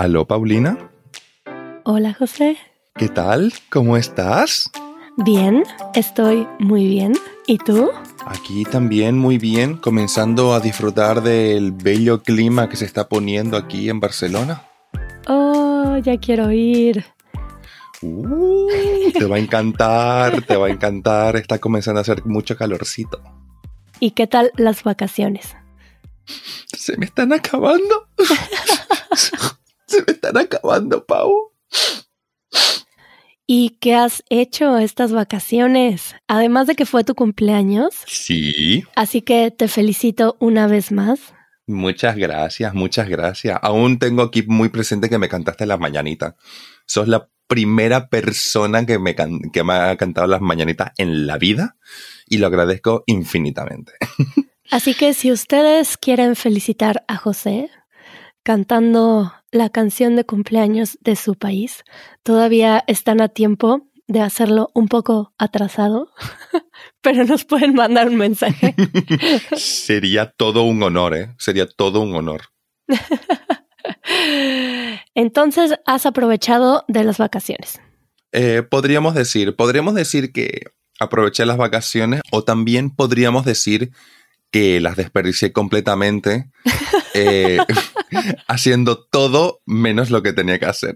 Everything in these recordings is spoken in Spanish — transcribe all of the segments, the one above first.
Aló, Paulina. Hola, José. ¿Qué tal? ¿Cómo estás? Bien, estoy muy bien. ¿Y tú? Aquí también muy bien, comenzando a disfrutar del bello clima que se está poniendo aquí en Barcelona. Oh, ya quiero ir. Uh, te va a encantar, te va a encantar. Está comenzando a hacer mucho calorcito. ¿Y qué tal las vacaciones? Se me están acabando. Se me están acabando, Pau. ¿Y qué has hecho estas vacaciones? Además de que fue tu cumpleaños. Sí. Así que te felicito una vez más. Muchas gracias, muchas gracias. Aún tengo aquí muy presente que me cantaste las mañanitas. Sos la primera persona que me, que me ha cantado las mañanitas en la vida y lo agradezco infinitamente. Así que si ustedes quieren felicitar a José cantando la canción de cumpleaños de su país, todavía están a tiempo de hacerlo un poco atrasado, pero nos pueden mandar un mensaje. Sería todo un honor, ¿eh? Sería todo un honor. Entonces, has aprovechado de las vacaciones. Eh, podríamos decir, podríamos decir que aproveché las vacaciones o también podríamos decir que las desperdicié completamente eh, haciendo todo menos lo que tenía que hacer.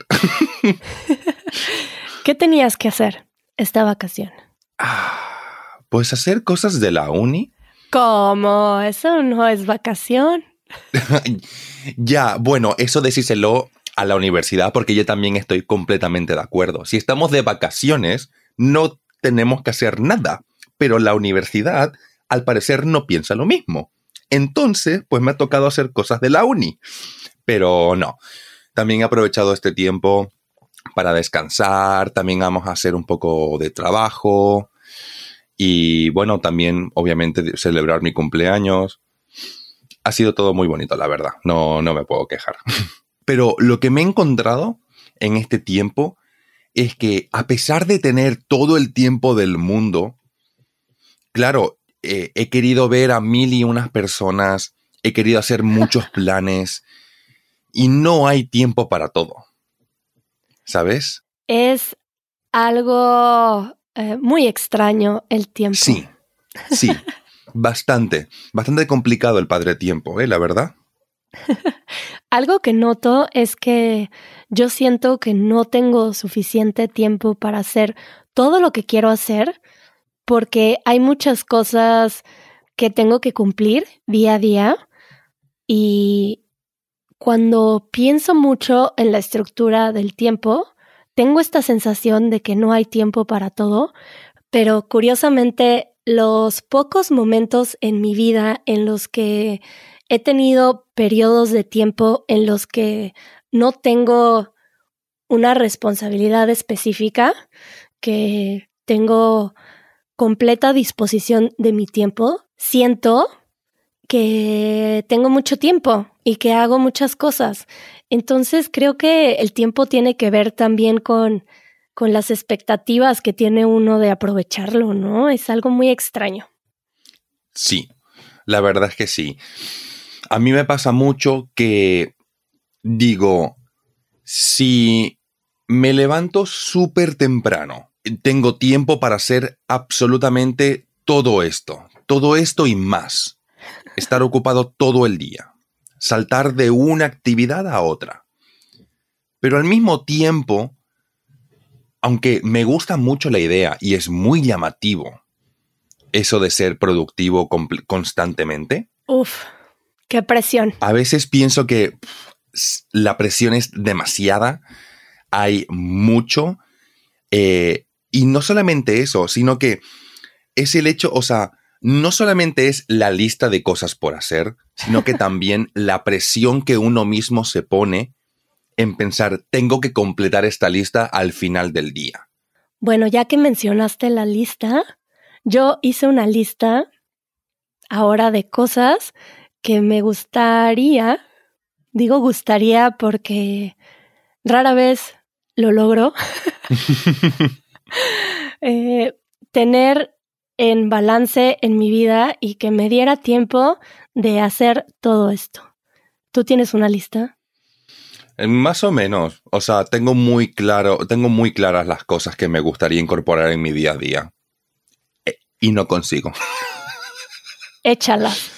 ¿Qué tenías que hacer esta vacación? Ah, pues hacer cosas de la uni. ¿Cómo? Eso no es vacación. ya, bueno, eso decíselo a la universidad porque yo también estoy completamente de acuerdo. Si estamos de vacaciones, no tenemos que hacer nada, pero la universidad al parecer no piensa lo mismo. Entonces, pues me ha tocado hacer cosas de la uni. Pero no, también he aprovechado este tiempo para descansar, también vamos a hacer un poco de trabajo y bueno, también obviamente celebrar mi cumpleaños. Ha sido todo muy bonito, la verdad, no, no me puedo quejar. Pero lo que me he encontrado en este tiempo es que a pesar de tener todo el tiempo del mundo, claro, eh, he querido ver a mil y unas personas, he querido hacer muchos planes y no hay tiempo para todo. ¿Sabes? Es algo eh, muy extraño el tiempo. Sí, sí, bastante, bastante complicado el padre tiempo, ¿eh? La verdad. Algo que noto es que yo siento que no tengo suficiente tiempo para hacer todo lo que quiero hacer porque hay muchas cosas que tengo que cumplir día a día y cuando pienso mucho en la estructura del tiempo, tengo esta sensación de que no hay tiempo para todo, pero curiosamente los pocos momentos en mi vida en los que he tenido periodos de tiempo en los que no tengo una responsabilidad específica, que tengo completa disposición de mi tiempo, siento que tengo mucho tiempo y que hago muchas cosas. Entonces creo que el tiempo tiene que ver también con, con las expectativas que tiene uno de aprovecharlo, ¿no? Es algo muy extraño. Sí, la verdad es que sí. A mí me pasa mucho que digo, si me levanto súper temprano tengo tiempo para hacer absolutamente todo esto, todo esto y más. Estar ocupado todo el día, saltar de una actividad a otra. Pero al mismo tiempo, aunque me gusta mucho la idea y es muy llamativo eso de ser productivo constantemente. Uf, qué presión. A veces pienso que la presión es demasiada, hay mucho, eh, y no solamente eso, sino que es el hecho, o sea, no solamente es la lista de cosas por hacer, sino que también la presión que uno mismo se pone en pensar, tengo que completar esta lista al final del día. Bueno, ya que mencionaste la lista, yo hice una lista ahora de cosas que me gustaría, digo gustaría porque rara vez lo logro. Eh, tener en balance en mi vida y que me diera tiempo de hacer todo esto. ¿Tú tienes una lista? Eh, Más o menos. O sea, tengo muy claro, tengo muy claras las cosas que me gustaría incorporar en mi día a día. Eh, Y no consigo. Échalas.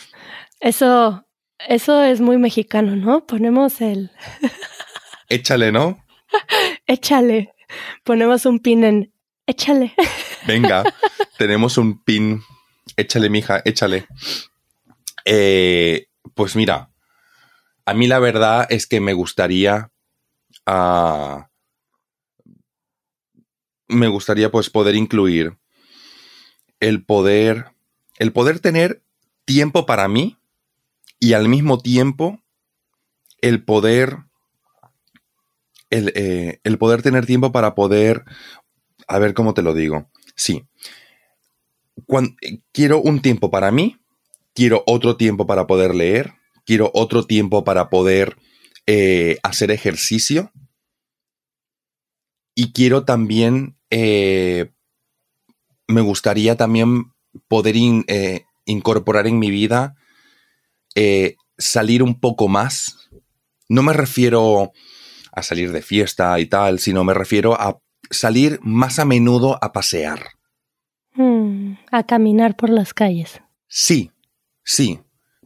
Eso, eso es muy mexicano, ¿no? Ponemos el Échale, ¿no? échale. Ponemos un pin en échale. Venga, tenemos un pin. Échale, mija, échale. Eh, pues mira, a mí la verdad es que me gustaría. ah, me gustaría, pues, poder incluir el poder. El poder tener tiempo para mí y al mismo tiempo el poder. El, eh, el poder tener tiempo para poder. A ver cómo te lo digo. Sí. Eh, quiero un tiempo para mí, quiero otro tiempo para poder leer, quiero otro tiempo para poder eh, hacer ejercicio y quiero también, eh, me gustaría también poder in- incorporar en mi vida salir un poco más. No me refiero a salir de fiesta y tal, sino me refiero a salir más a menudo a pasear. Mm, a caminar por las calles. Sí, sí.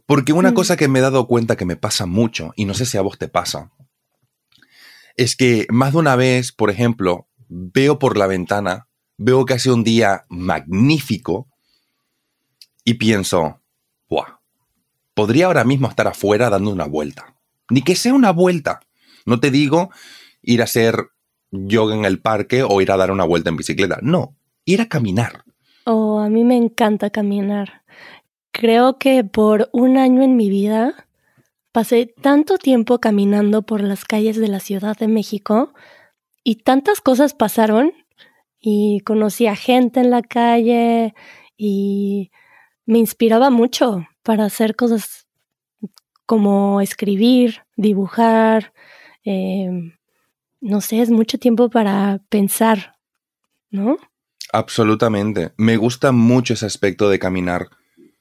Porque una Mm. cosa que me he dado cuenta que me pasa mucho, y no sé si a vos te pasa, es que más de una vez, por ejemplo, veo por la ventana, veo que hace un día magnífico y pienso, ¡buah! Podría ahora mismo estar afuera dando una vuelta. Ni que sea una vuelta. No te digo ir a hacer yoga en el parque o ir a dar una vuelta en bicicleta. No, ir a caminar. Oh, a mí me encanta caminar. Creo que por un año en mi vida pasé tanto tiempo caminando por las calles de la Ciudad de México y tantas cosas pasaron y conocí a gente en la calle y me inspiraba mucho para hacer cosas como escribir, dibujar, eh, no sé, es mucho tiempo para pensar, ¿no? Absolutamente. Me gusta mucho ese aspecto de caminar.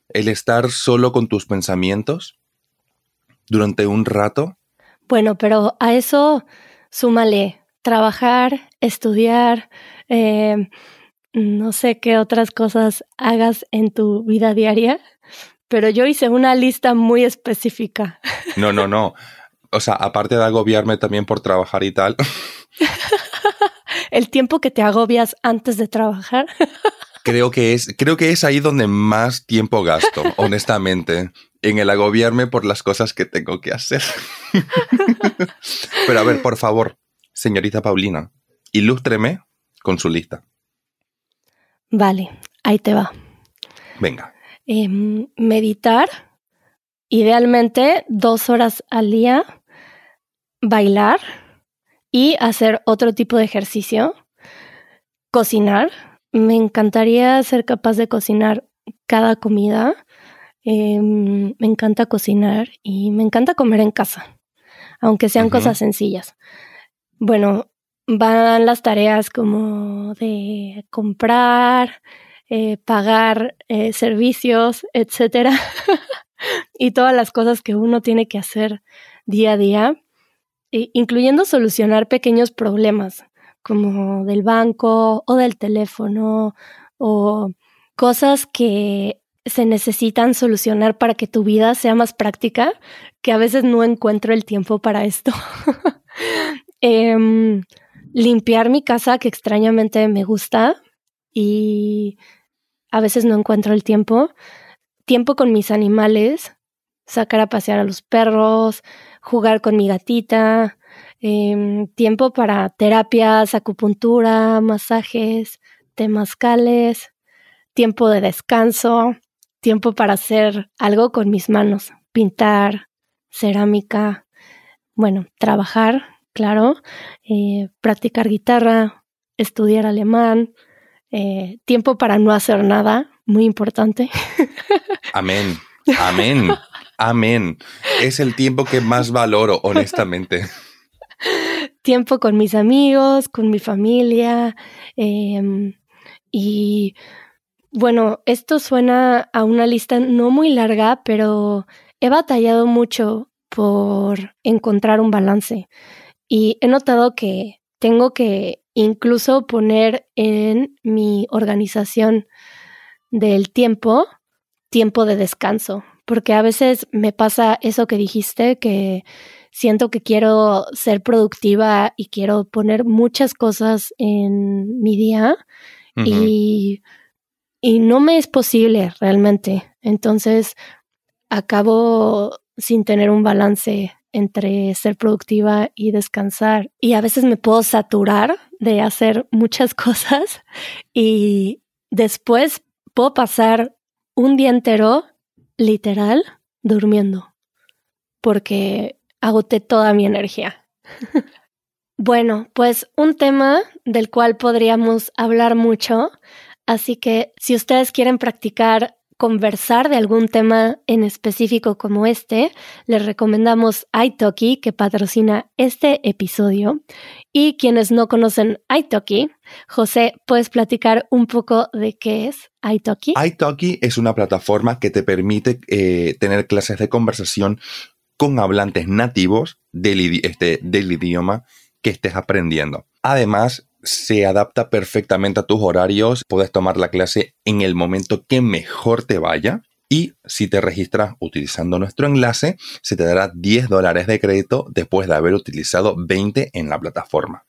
El estar solo con tus pensamientos durante un rato. Bueno, pero a eso súmale trabajar, estudiar, eh, no sé qué otras cosas hagas en tu vida diaria, pero yo hice una lista muy específica. No, no, no. O sea, aparte de agobiarme también por trabajar y tal, El tiempo que te agobias antes de trabajar. creo que es, creo que es ahí donde más tiempo gasto, honestamente, en el agobiarme por las cosas que tengo que hacer. Pero a ver, por favor, señorita Paulina, ilústreme con su lista. Vale, ahí te va. Venga. Em, meditar, idealmente dos horas al día, bailar y hacer otro tipo de ejercicio, cocinar. Me encantaría ser capaz de cocinar cada comida. Em, me encanta cocinar y me encanta comer en casa, aunque sean cosas sencillas. Bueno, van las tareas como de comprar, eh, pagar eh, servicios, etcétera, y todas las cosas que uno tiene que hacer día a día, incluyendo solucionar pequeños problemas como del banco o del teléfono o cosas que se necesitan solucionar para que tu vida sea más práctica, que a veces no encuentro el tiempo para esto. Em, limpiar mi casa, que extrañamente me gusta, y a veces no encuentro el tiempo. Tiempo con mis animales, sacar a pasear a los perros, jugar con mi gatita, em, tiempo para terapias, acupuntura, masajes, temazcales, tiempo de descanso, tiempo para hacer algo con mis manos, pintar, cerámica, bueno, trabajar, claro, eh, practicar guitarra, estudiar alemán, eh, tiempo para no hacer nada, muy importante. Amén. Amén. Amén. Es el tiempo que más valoro, honestamente. tiempo con mis amigos, con mi familia. em, y bueno, esto suena a una lista no muy larga, pero he batallado mucho por encontrar un balance. Y he notado que tengo que incluso poner en mi organización del tiempo, tiempo de descanso, porque a veces me pasa eso que dijiste, que siento que quiero ser productiva y quiero poner muchas cosas en mi día y, y no me es posible realmente. Entonces acabo sin tener un balance entre ser productiva y descansar. Y a veces me puedo saturar de hacer muchas cosas y después puedo pasar un día entero, literal, durmiendo, porque agoté toda mi energía. bueno, pues un tema del cual podríamos hablar mucho, así que si ustedes quieren practicar conversar de algún tema en específico como este, les recomendamos iTalki, que patrocina este episodio. Y quienes no conocen iTalki, José, ¿puedes platicar un poco de qué es iTalki? iTalki es una plataforma que te permite eh, tener clases de conversación con hablantes nativos del, este, del idioma que estés aprendiendo. Además, se adapta perfectamente a tus horarios, puedes tomar la clase en el momento que mejor te vaya. Y si te registras utilizando nuestro enlace, se te dará 10 dólares de crédito después de haber utilizado 20 en la plataforma.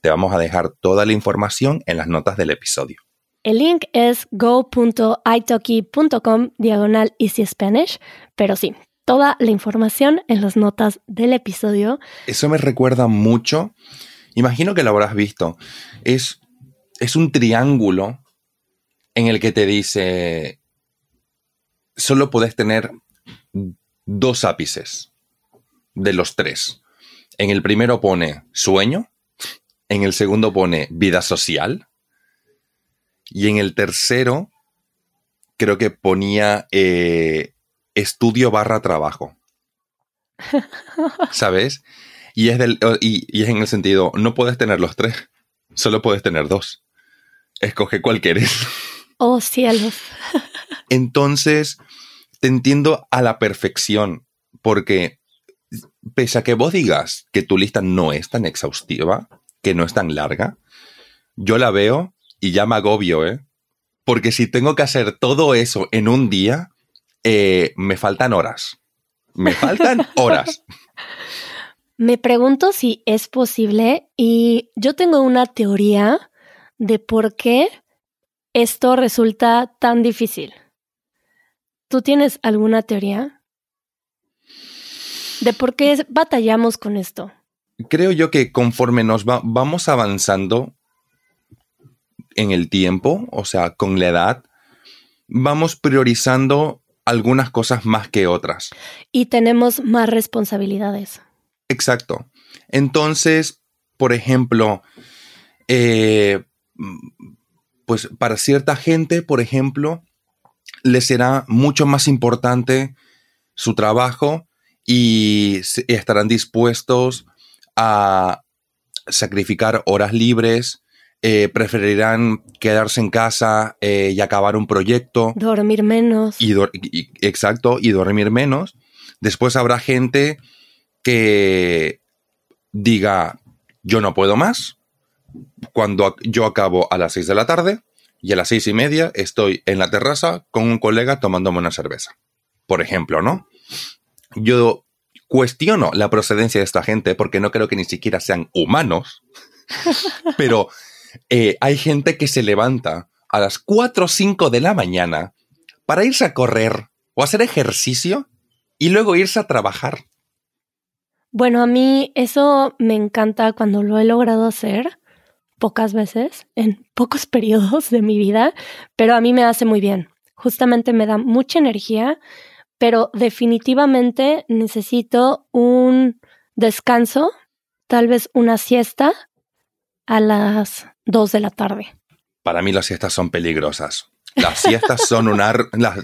Te vamos a dejar toda la información en las notas del episodio. El link es go.italki.com diagonal easy Spanish, pero sí, toda la información en las notas del episodio. Eso me recuerda mucho Imagino que lo habrás visto. Es, es un triángulo en el que te dice, solo puedes tener dos ápices de los tres. En el primero pone sueño, en el segundo pone vida social y en el tercero creo que ponía eh, estudio barra trabajo. ¿Sabes? Y es, del, y, es en el sentido, no puedes tener los tres, solo puedes tener dos. Escoge cuál quieres. Oh, cielos. Entonces, te entiendo a la perfección, porque pese a que vos digas que tu lista no es tan exhaustiva, que no es tan larga, yo la veo y ya me agobio, ¿eh? Porque si tengo que hacer todo eso en un día, eh, me faltan horas. Me faltan horas. Me pregunto si es posible y yo tengo una teoría de por qué esto resulta tan difícil. ¿Tú tienes alguna teoría? ¿De por qué batallamos con esto? Creo yo que conforme nos vamos avanzando en el tiempo, o sea, con la edad, vamos priorizando algunas cosas más que otras. Y tenemos más responsabilidades. Exacto. Entonces, por ejemplo, eh, pues para cierta gente, por ejemplo, le será mucho más importante su trabajo y estarán dispuestos a sacrificar horas libres, eh, preferirán quedarse en casa eh, y acabar un proyecto. Dormir menos. exacto, y dormir menos. Después habrá gente que diga, yo no puedo más, cuando yo acabo a las 6 de la tarde y a las seis y media estoy en la terraza con un colega tomándome una cerveza. Por ejemplo, ¿no? Yo cuestiono la procedencia de esta gente porque no creo que ni siquiera sean humanos, pero eh, hay gente que se levanta a las 4 o 5 de la mañana para irse a correr o hacer ejercicio y luego irse a trabajar. Bueno, a mí eso me encanta cuando lo he logrado hacer pocas veces, en pocos periodos de mi vida, pero a mí me hace muy bien. Justamente me da mucha energía, pero definitivamente necesito un descanso, tal vez una siesta a las 2 de la tarde. Para mí las siestas son peligrosas. Las siestas son un,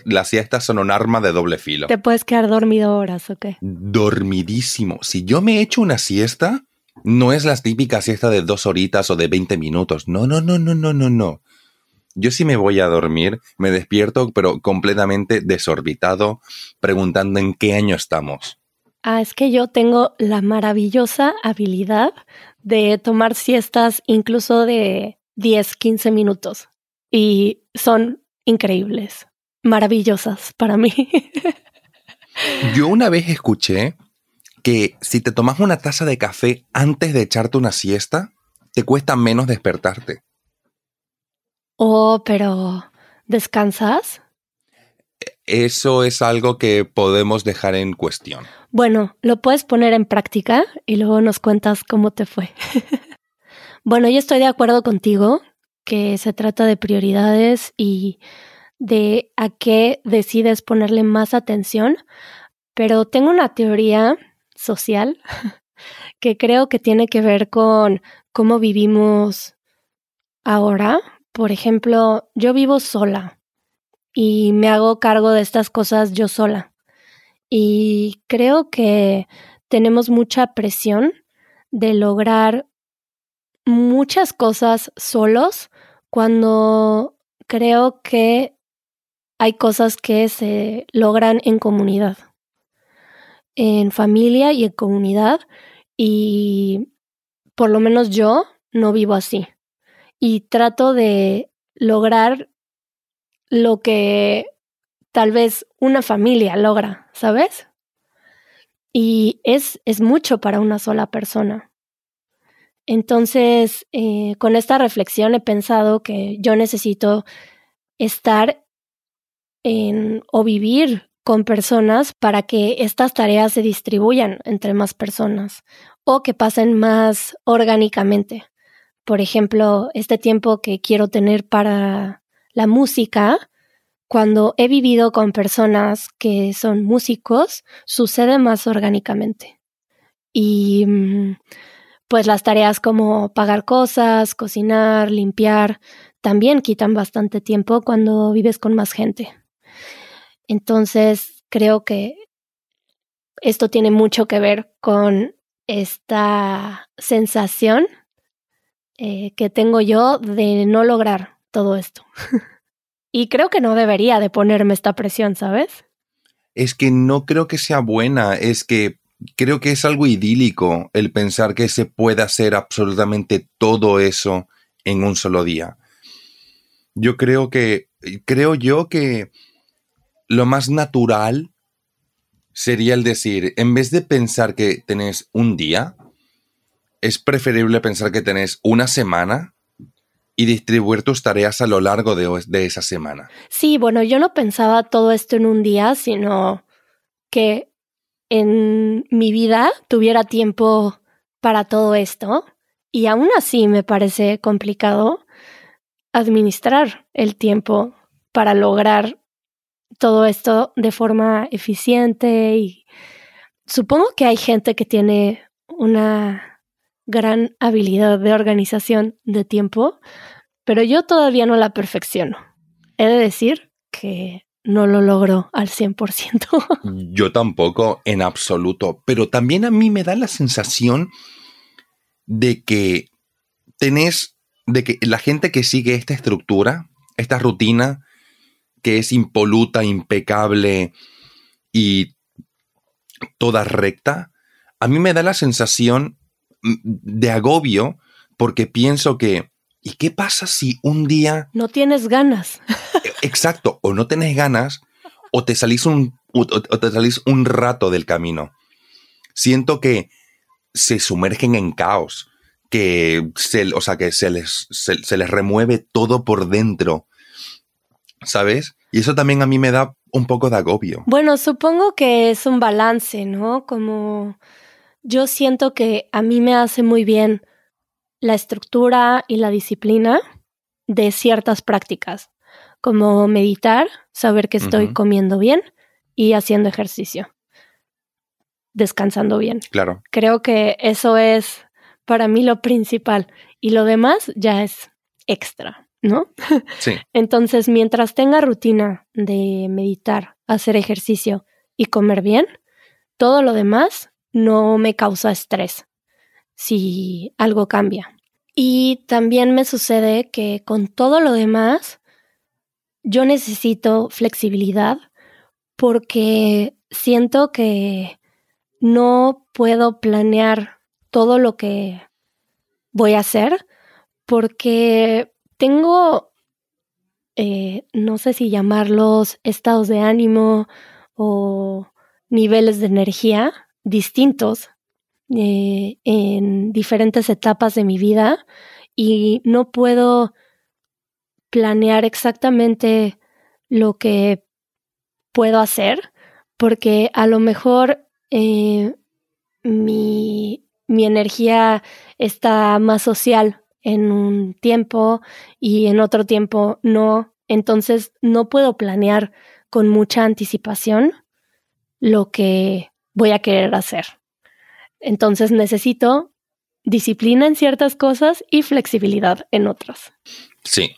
las, siestas son un arma de doble filo. ¿Te puedes quedar dormido horas o qué? Dormidísimo. Si yo me echo una siesta, no es la típica siesta de dos horitas o de 20 minutos. No, no, no, no, no, no, no. Yo sí me voy a dormir, me despierto, pero completamente desorbitado, preguntando en qué año estamos. Ah, es que yo tengo la maravillosa habilidad de tomar siestas incluso de 10, 15 minutos y son increíbles, maravillosas para mí. Yo una vez escuché que si te tomas una taza de café antes de echarte una siesta, te cuesta menos despertarte. Oh, pero ¿descansas? Eso es algo que podemos dejar en cuestión. Bueno, lo puedes poner en práctica y luego nos cuentas cómo te fue. bueno, yo estoy de acuerdo contigo que se trata de prioridades y de a qué decides ponerle más atención, pero tengo una teoría social que creo que tiene que ver con cómo vivimos ahora. Por ejemplo, yo vivo sola y me hago cargo de estas cosas yo sola. Y creo que tenemos mucha presión de lograr muchas cosas solos cuando creo que hay cosas que se logran en comunidad, en familia y en comunidad. Y por lo menos yo no vivo así. Y trato de lograr lo que tal vez una familia logra, ¿sabes? Y es, es mucho para una sola persona. Entonces, eh, con esta reflexión he pensado que yo necesito estar en, o vivir con personas para que estas tareas se distribuyan entre más personas o que pasen más orgánicamente. Por ejemplo, este tiempo que quiero tener para la música, cuando he vivido con personas que son músicos, sucede más orgánicamente. Y mm, pues las tareas como pagar cosas, cocinar, limpiar, también quitan bastante tiempo cuando vives con más gente. Entonces, creo que esto tiene mucho que ver con esta sensación eh, que tengo yo de no lograr todo esto. y creo que no debería de ponerme esta presión, ¿sabes? Es que no creo que sea buena, es que creo que es algo idílico el pensar que se puede hacer absolutamente todo eso en un solo día. Yo creo que, creo yo que lo más natural sería el decir, en vez de pensar que tenés un día, es preferible pensar que tenés una semana y distribuir tus tareas a lo largo de, de, esa semana. Sí, bueno, yo no pensaba todo esto en un día, sino que en mi vida tuviera tiempo para todo esto. Y aún así me parece complicado administrar el tiempo para lograr todo esto de forma eficiente y supongo que hay gente que tiene una gran habilidad de organización de tiempo, pero yo todavía no la perfecciono. He de decir que no lo logro al 100%. Yo tampoco, en absoluto, pero también a mí me da la sensación de que tenés, de que la gente que sigue esta estructura, esta rutina, que es impoluta, impecable y toda recta, a mí me da la sensación mm, de agobio porque pienso que, ¿y qué pasa si un día... No tienes ganas. Exacto, o no tienes ganas o te salís un, o te salís un rato del camino. Siento que se sumergen en caos, que se, o sea, que se les, se les remueve todo por dentro ¿sabes? Y eso también a mí me da un poco de agobio. Bueno, supongo que es un balance, ¿no? Como yo siento que a mí me hace muy bien la estructura y la disciplina de ciertas prácticas, como meditar, saber que estoy comiendo bien y haciendo ejercicio, descansando bien. Claro. Creo que eso es para mí lo principal y lo demás ya es extra. ¿no? Sí. Entonces, mientras tenga rutina de meditar, hacer ejercicio y comer bien, todo lo demás no me causa estrés si algo cambia. Y también me sucede que con todo lo demás, yo necesito flexibilidad porque siento que no puedo planear todo lo que voy a hacer porque tengo, eh, no sé si llamarlos estados de ánimo o niveles de energía distintos eh, en diferentes etapas de mi vida y no puedo planear exactamente lo que puedo hacer porque a lo mejor eh, mi, mi energía está más social en un tiempo y en otro tiempo no. Entonces no puedo planear con mucha anticipación lo que voy a querer hacer. Entonces necesito disciplina en ciertas cosas y flexibilidad en otras. Sí,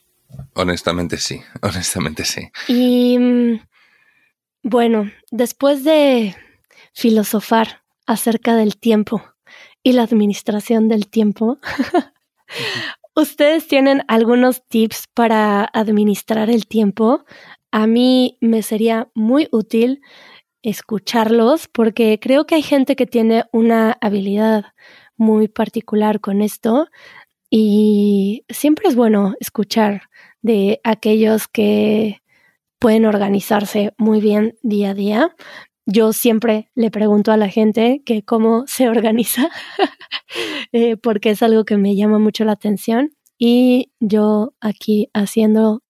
honestamente sí, honestamente sí. Y mm, bueno, después de filosofar acerca del tiempo y la administración del tiempo, ¿ustedes tienen algunos tips para administrar el tiempo? A mí me sería muy útil escucharlos porque creo que hay gente que tiene una habilidad muy particular con esto y siempre es bueno escuchar de aquellos que pueden organizarse muy bien día a día. Yo siempre le pregunto a la gente que cómo se organiza, eh, porque es algo que me llama mucho la atención y yo aquí haciendo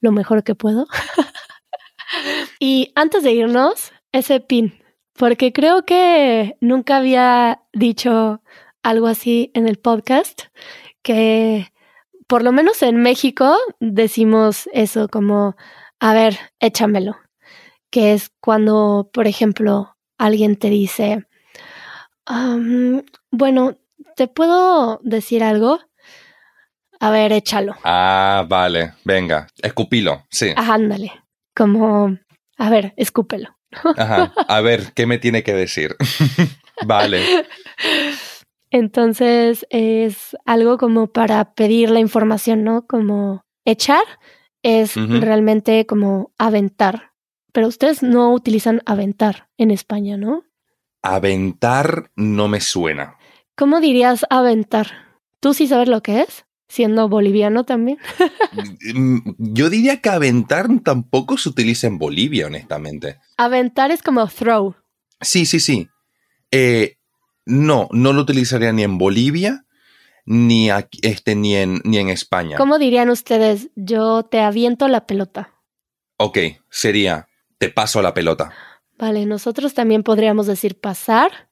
lo mejor que puedo. y antes de irnos, ese pin, porque creo que nunca había dicho algo así en el podcast, que por lo menos en México decimos eso como, a ver, échamelo, que es cuando, por ejemplo, alguien te dice, bueno, ¿te puedo decir algo? A ver, échalo. Ah, vale, venga, escupilo, sí. ándale, como, a ver, escúpelo. Ajá, a ver, ¿qué me tiene que decir? vale. Entonces es algo como para pedir la información, ¿no? Como echar es realmente como aventar. Pero ustedes no utilizan aventar en España, ¿no? Aventar no me suena. ¿Cómo dirías aventar? ¿Tú sí sabes lo que es? Siendo boliviano también. Mm, yo diría que aventar tampoco se utiliza en Bolivia, honestamente. Aventar es como throw. Sí, sí, sí. Eh, no, no lo utilizaría ni en Bolivia, ni, este, ni, en, ni en España. ¿Cómo dirían ustedes? Yo te aviento la pelota. Ok, sería, te paso la pelota. Vale, nosotros también podríamos decir pasar,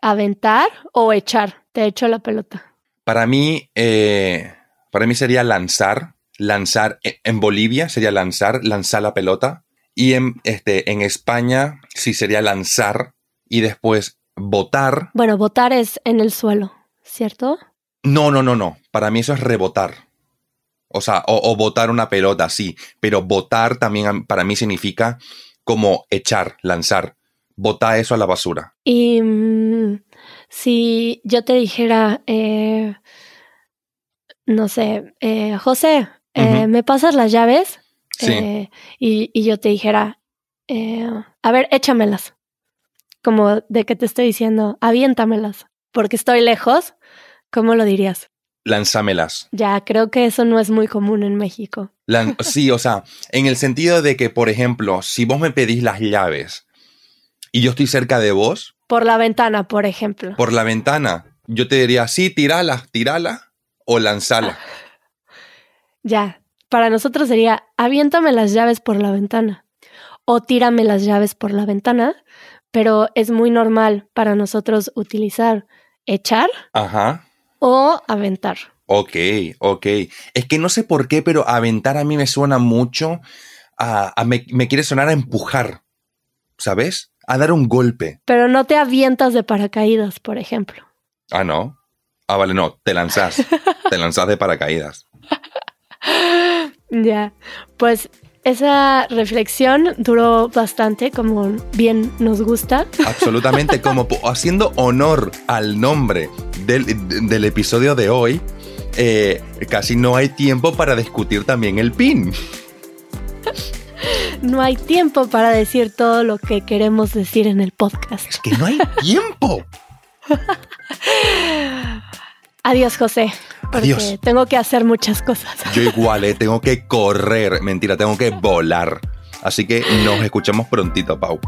aventar o echar. Te echo la pelota. Para mí, eh, para mí sería lanzar. Lanzar e, en Bolivia sería lanzar, lanzar la pelota. Y en, este, en España sí sería lanzar y después Votar. Bueno, votar es en el suelo, ¿cierto? No, no, no, no. Para mí eso es rebotar. O sea, o, botar una pelota, sí. Pero votar también para mí significa como echar, lanzar. Botar eso a la basura. Y mm, si yo te dijera, eh, no sé, eh, José, eh, ¿me pasas las llaves? Sí. Y, y, yo te dijera, a ver, échamelas como de que te estoy diciendo, aviéntamelas, porque estoy lejos, ¿cómo lo dirías? Lánzamelas. Ya, creo que eso no es muy común en México. sí, o sea, en el sentido de que, por ejemplo, si vos me pedís las llaves y yo estoy cerca de vos. Por la ventana, por ejemplo. Por la ventana, yo te diría, sí, tirala, tirala o lanzala. Ya, para nosotros sería, aviéntame las llaves por la ventana o tírame las llaves por la ventana, pero es muy normal para nosotros utilizar echar Ajá. o aventar. Ok, ok. Es que no sé por qué, pero aventar a mí me suena mucho a, me, me, quiere sonar a empujar, ¿sabes? A dar un golpe. Pero no te avientas de paracaídas, por ejemplo. Ah, no. Ah, vale, no, te lanzas. te lanzas de paracaídas. Ya, pues esa reflexión duró bastante, como bien nos gusta. Absolutamente, como haciendo honor al nombre del, episodio de hoy, eh, casi no hay tiempo para discutir también el pin. no hay tiempo para decir todo lo que queremos decir en el podcast. Es que no hay tiempo. Adiós, José. Adiós. tengo que hacer muchas cosas. Yo igual, ¿eh? tengo que correr. Mentira, tengo que volar. Así que nos escuchamos prontito, Pau.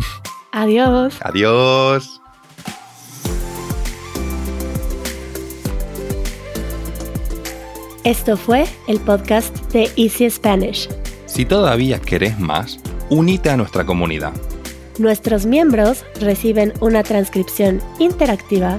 Adiós. Adiós. Esto fue el podcast de Easy Spanish. Si todavía querés más, unite a nuestra comunidad. Nuestros miembros reciben una transcripción interactiva